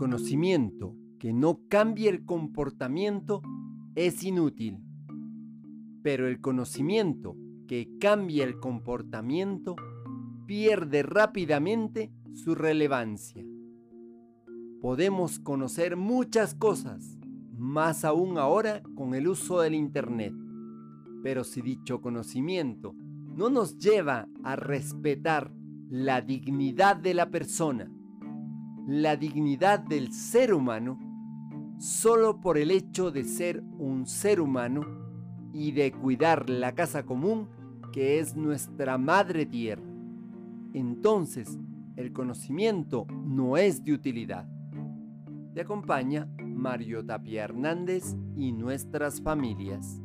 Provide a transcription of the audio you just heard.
conocimiento que no cambie el comportamiento es inútil, pero el conocimiento que cambia el comportamiento pierde rápidamente su relevancia. Podemos conocer muchas cosas, más aún ahora con el uso del Internet. Pero si dicho conocimiento no nos lleva a respetar la dignidad de la persona, la dignidad del ser humano, solo por el hecho de ser un ser humano y de cuidar la casa común que es nuestra madre tierra. Entonces, el conocimiento no es de utilidad. Te acompaña Mario Tapia Hernández y nuestras familias.